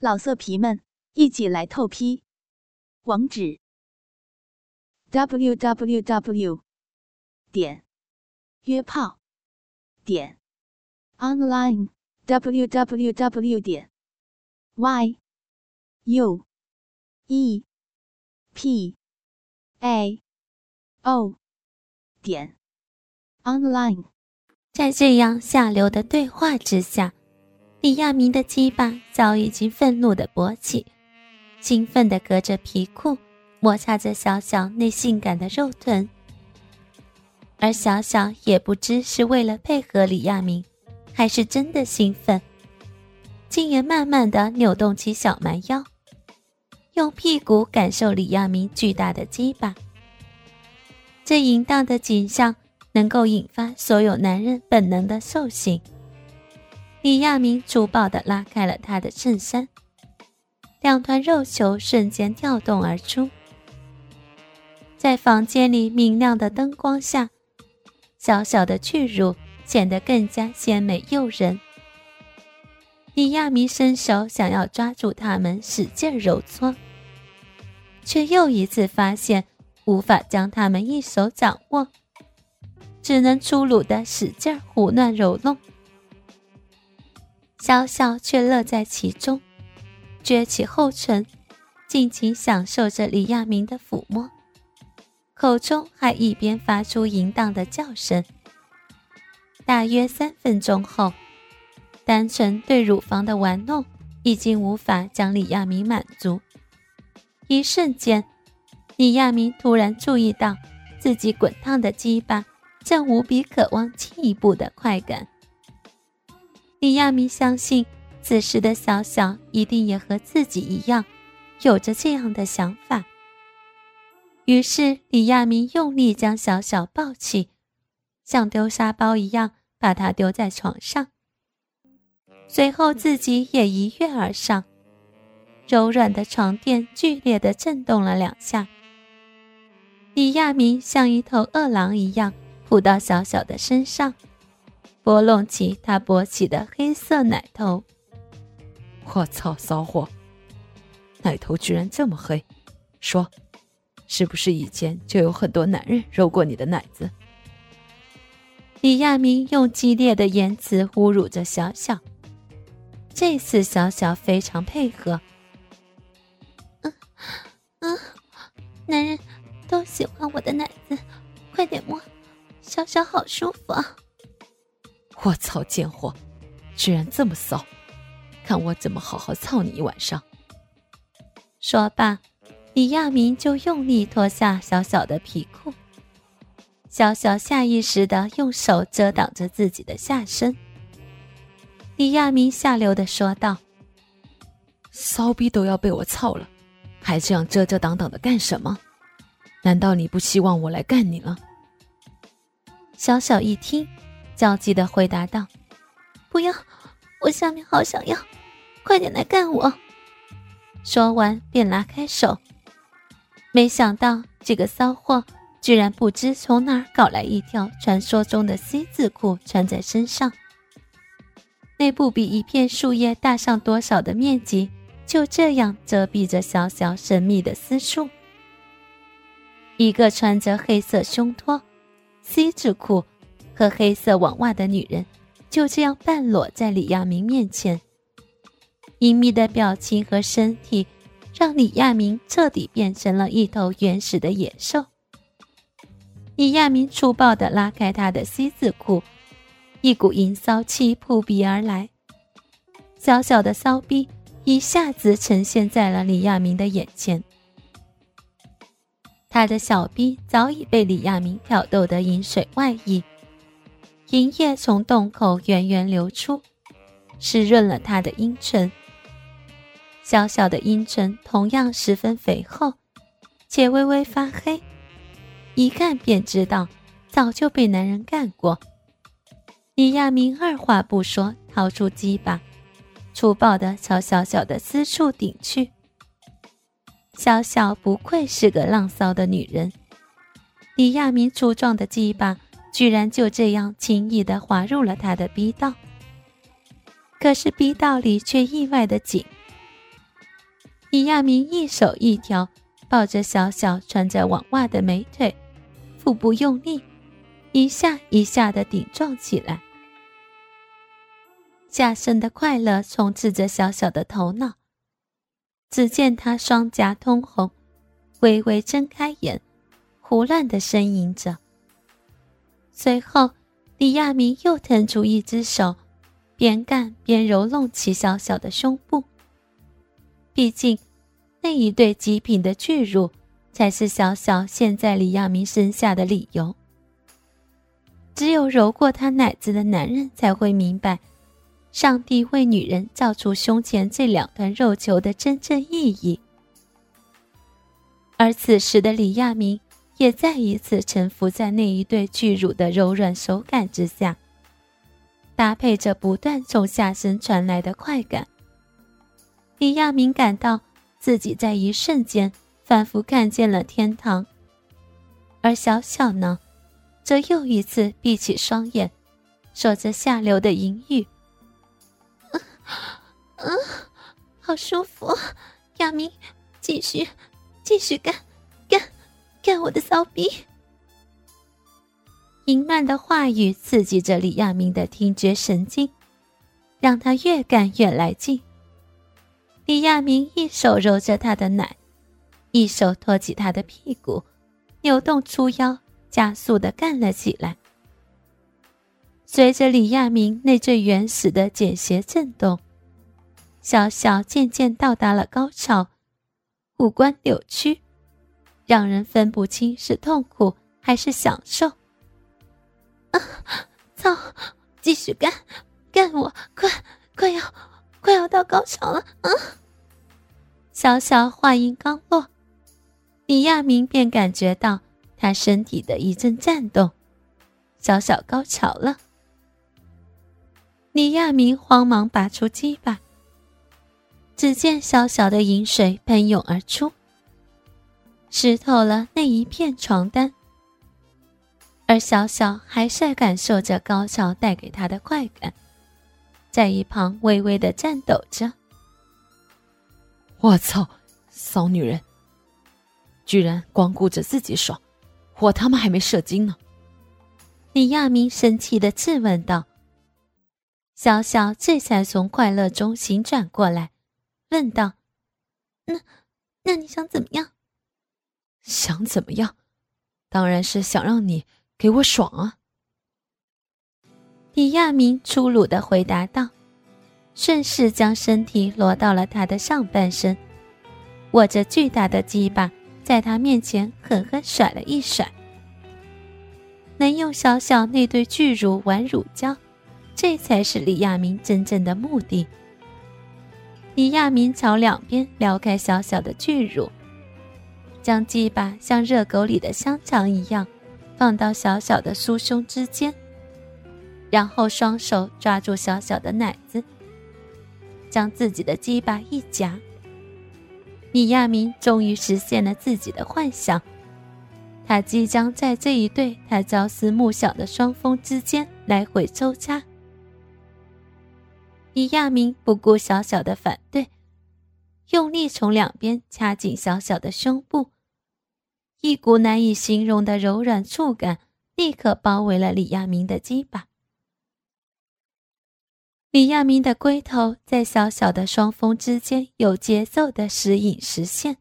老色皮们，一起来透批！网址：w w w 点约炮点 online w w w 点 y u e p a o 点 online。在这样下流的对话之下。李亚明的鸡巴早已经愤怒的勃起，兴奋的隔着皮裤摩擦着小小那性感的肉臀，而小小也不知是为了配合李亚明，还是真的兴奋，竟也慢慢的扭动起小蛮腰，用屁股感受李亚明巨大的鸡巴。这淫荡的景象能够引发所有男人本能的兽性。李亚明粗暴地拉开了他的衬衫，两团肉球瞬间跳动而出，在房间里明亮的灯光下，小小的巨乳显得更加鲜美诱人。李亚明伸手想要抓住它们，使劲揉搓，却又一次发现无法将它们一手掌握，只能粗鲁地使劲胡乱揉弄。小小却乐在其中，撅起后唇，尽情享受着李亚明的抚摸，口中还一边发出淫荡的叫声。大约三分钟后，单纯对乳房的玩弄已经无法将李亚明满足。一瞬间，李亚明突然注意到自己滚烫的鸡巴正无比渴望进一步的快感。李亚明相信，此时的小小一定也和自己一样，有着这样的想法。于是，李亚明用力将小小抱起，像丢沙包一样把他丢在床上，随后自己也一跃而上。柔软的床垫剧烈的震动了两下，李亚明像一头饿狼一样扑到小小的身上。拨弄起他勃起的黑色奶头，我操，骚货，奶头居然这么黑！说，是不是以前就有很多男人揉过你的奶子？李亚明用激烈的言辞侮辱着小小。这次小小非常配合，嗯嗯，男人都喜欢我的奶子，快点摸，小小好舒服啊！我操，贱货，居然这么骚！看我怎么好好操你一晚上！说罢，李亚明就用力脱下小小的皮裤。小小下意识的用手遮挡着自己的下身。李亚明下流的说道：“骚逼都要被我操了，还这样遮遮挡挡的干什么？难道你不希望我来干你了？”小小一听。焦急的回答道：“不要，我下面好想要，快点来干我！”说完便拉开手。没想到这个骚货居然不知从哪儿搞来一条传说中的 C 字裤穿在身上，那不比一片树叶大上多少的面积，就这样遮蔽着小小神秘的私处。一个穿着黑色胸托 C 字裤。和黑色网袜的女人就这样半裸在李亚明面前，隐秘的表情和身体让李亚明彻底变成了一头原始的野兽。李亚明粗暴地拉开他的 C 字裤，一股淫骚气扑鼻而来，小小的骚逼一下子呈现在了李亚明的眼前。他的小逼早已被李亚明挑逗得饮水外溢。银液从洞口源源流出，湿润了他的阴唇。小小的阴唇同样十分肥厚，且微微发黑，一看便知道早就被男人干过。李亚明二话不说，掏出鸡巴，粗暴地朝小小的私处顶去。小小不愧是个浪骚的女人，李亚明粗壮的鸡巴。居然就这样轻易地滑入了他的逼道，可是逼道里却意外的紧，李亚明一手一条抱着小小穿着网袜的美腿，腹部用力，一下一下的顶撞起来。下身的快乐充斥着小小的头脑。只见他双颊通红，微微睁开眼，胡乱的呻吟着。随后，李亚明又腾出一只手，边干边揉弄起小小的胸部。毕竟，那一对极品的巨乳，才是小小现在李亚明身下的理由。只有揉过他奶子的男人才会明白，上帝为女人造出胸前这两团肉球的真正意义。而此时的李亚明，也再一次臣服在那一对巨乳的柔软手感之下，搭配着不断从下身传来的快感。李亚明感到自己在一瞬间仿佛看见了天堂，而小小呢，则又一次闭起双眼，说着下流的淫语：“嗯，好舒服，亚明，继续，继续，干，干我的骚逼！”淫乱的话语刺激着李亚明的听觉神经，让他越干越来劲。李亚明一手揉着他的奶，一手托起他的屁股，扭动粗腰，加速的干了起来。随着李亚明那最原始的简谐震动，小小渐渐到达了高潮，五官扭曲，让人分不清是痛苦还是享受。啊！操！继续干，干我！快，快要！快要到高潮了，啊！小小话音刚落，李亚明便感觉到他身体的一阵颤动，小小高潮了。李亚明慌忙拔出鸡巴，只见小小的饮水喷涌而出，湿透了那一片床单，而小小还是感受着高潮带给他的快感。在一旁微微的颤抖着。我操，骚女人，居然光顾着自己爽，我他妈还没射精呢！李亚明生气的质问道。小小这才从快乐中醒转过来，问道：“那，那你想怎么样？”“想怎么样？当然是想让你给我爽啊！”李亚明粗鲁的回答道，顺势将身体挪到了他的上半身，握着巨大的鸡巴，在他面前狠狠甩了一甩。能用小小那对巨乳玩乳胶，这才是李亚明真正的目的。李亚明朝两边撩开小小的巨乳，将鸡巴像热狗里的香肠一样，放到小小的酥胸之间。然后双手抓住小小的奶子，将自己的鸡巴一夹。李亚明终于实现了自己的幻想，他即将在这一对他朝思暮想的双峰之间来回抽插。李亚明不顾小小的反对，用力从两边掐紧小小的胸部，一股难以形容的柔软触感立刻包围了李亚明的鸡巴。李亚明的龟头在小小的双峰之间有节奏的时隐时现，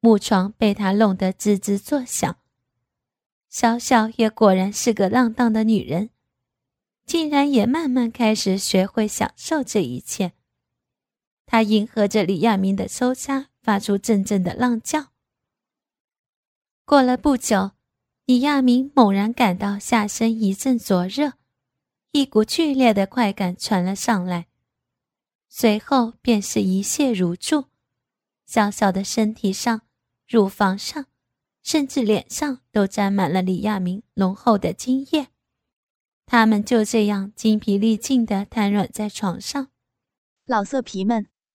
木床被他弄得吱吱作响。小小也果然是个浪荡的女人，竟然也慢慢开始学会享受这一切。他迎合着李亚明的抽插，发出阵阵的浪叫。过了不久，李亚明猛然感到下身一阵灼热。一股剧烈的快感传了上来，随后便是一泻如注，小小的身体上、乳房上，甚至脸上都沾满了李亚明浓厚的精液。他们就这样精疲力尽的瘫软在床上。老色皮们，